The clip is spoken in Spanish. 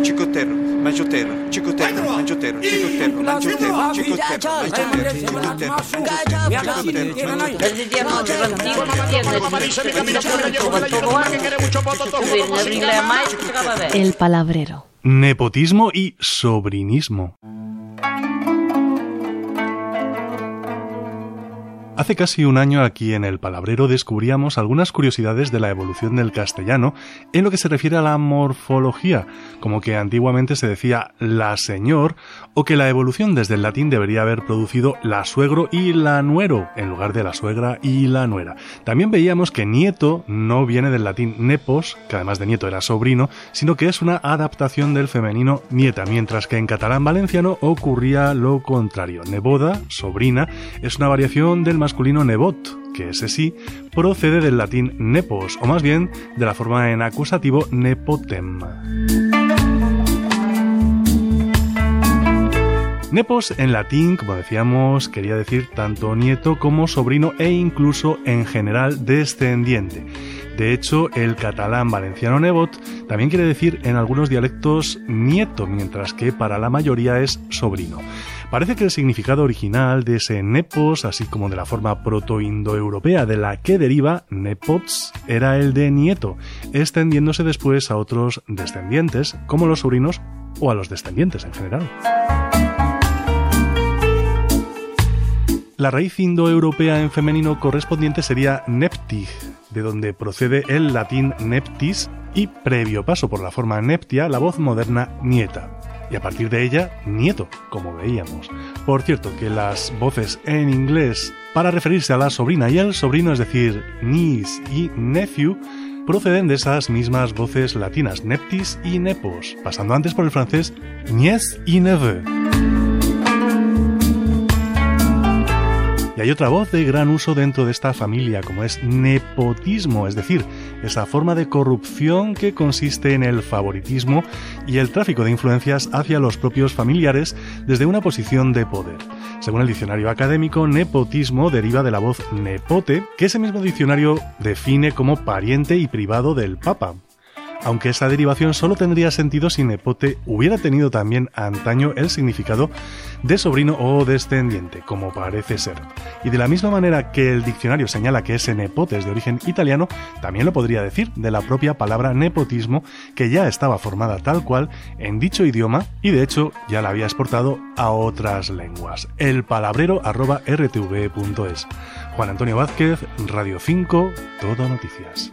Chicotero, mangiotero, chicotero, mangiotero, chicotero, mangiotero, chicotero, mangiotero, El palabrero. Nepotismo y sobrinismo. Hace casi un año aquí en el Palabrero descubríamos algunas curiosidades de la evolución del castellano en lo que se refiere a la morfología, como que antiguamente se decía la señor o que la evolución desde el latín debería haber producido la suegro y la nuero en lugar de la suegra y la nuera. También veíamos que nieto no viene del latín nepos, que además de nieto era sobrino, sino que es una adaptación del femenino nieta, mientras que en catalán valenciano ocurría lo contrario. Neboda, sobrina, es una variación del masculino nebot, que ese sí procede del latín nepos, o más bien de la forma en acusativo nepotem. Nepos en latín, como decíamos, quería decir tanto nieto como sobrino e incluso en general descendiente. De hecho, el catalán valenciano nebot también quiere decir en algunos dialectos nieto, mientras que para la mayoría es sobrino. Parece que el significado original de ese nepos, así como de la forma proto-indoeuropea de la que deriva nepots, era el de nieto, extendiéndose después a otros descendientes, como los sobrinos o a los descendientes en general. La raíz indoeuropea en femenino correspondiente sería neptig, de donde procede el latín neptis y, previo paso por la forma neptia, la voz moderna nieta y a partir de ella nieto, como veíamos. Por cierto, que las voces en inglés para referirse a la sobrina y al sobrino, es decir, niece y nephew, proceden de esas mismas voces latinas, neptis y nepos, pasando antes por el francés nièce y neveu. Y hay otra voz de gran uso dentro de esta familia, como es nepotismo, es decir, esa forma de corrupción que consiste en el favoritismo y el tráfico de influencias hacia los propios familiares desde una posición de poder. Según el diccionario académico, nepotismo deriva de la voz nepote, que ese mismo diccionario define como pariente y privado del Papa, aunque esa derivación solo tendría sentido si nepote hubiera tenido también antaño el significado de sobrino o descendiente, como parece ser. Y de la misma manera que el diccionario señala que ese nepote es de origen italiano, también lo podría decir de la propia palabra nepotismo, que ya estaba formada tal cual en dicho idioma y de hecho ya la había exportado a otras lenguas. El palabrero arroba. Juan Antonio Vázquez, Radio 5, Todo Noticias.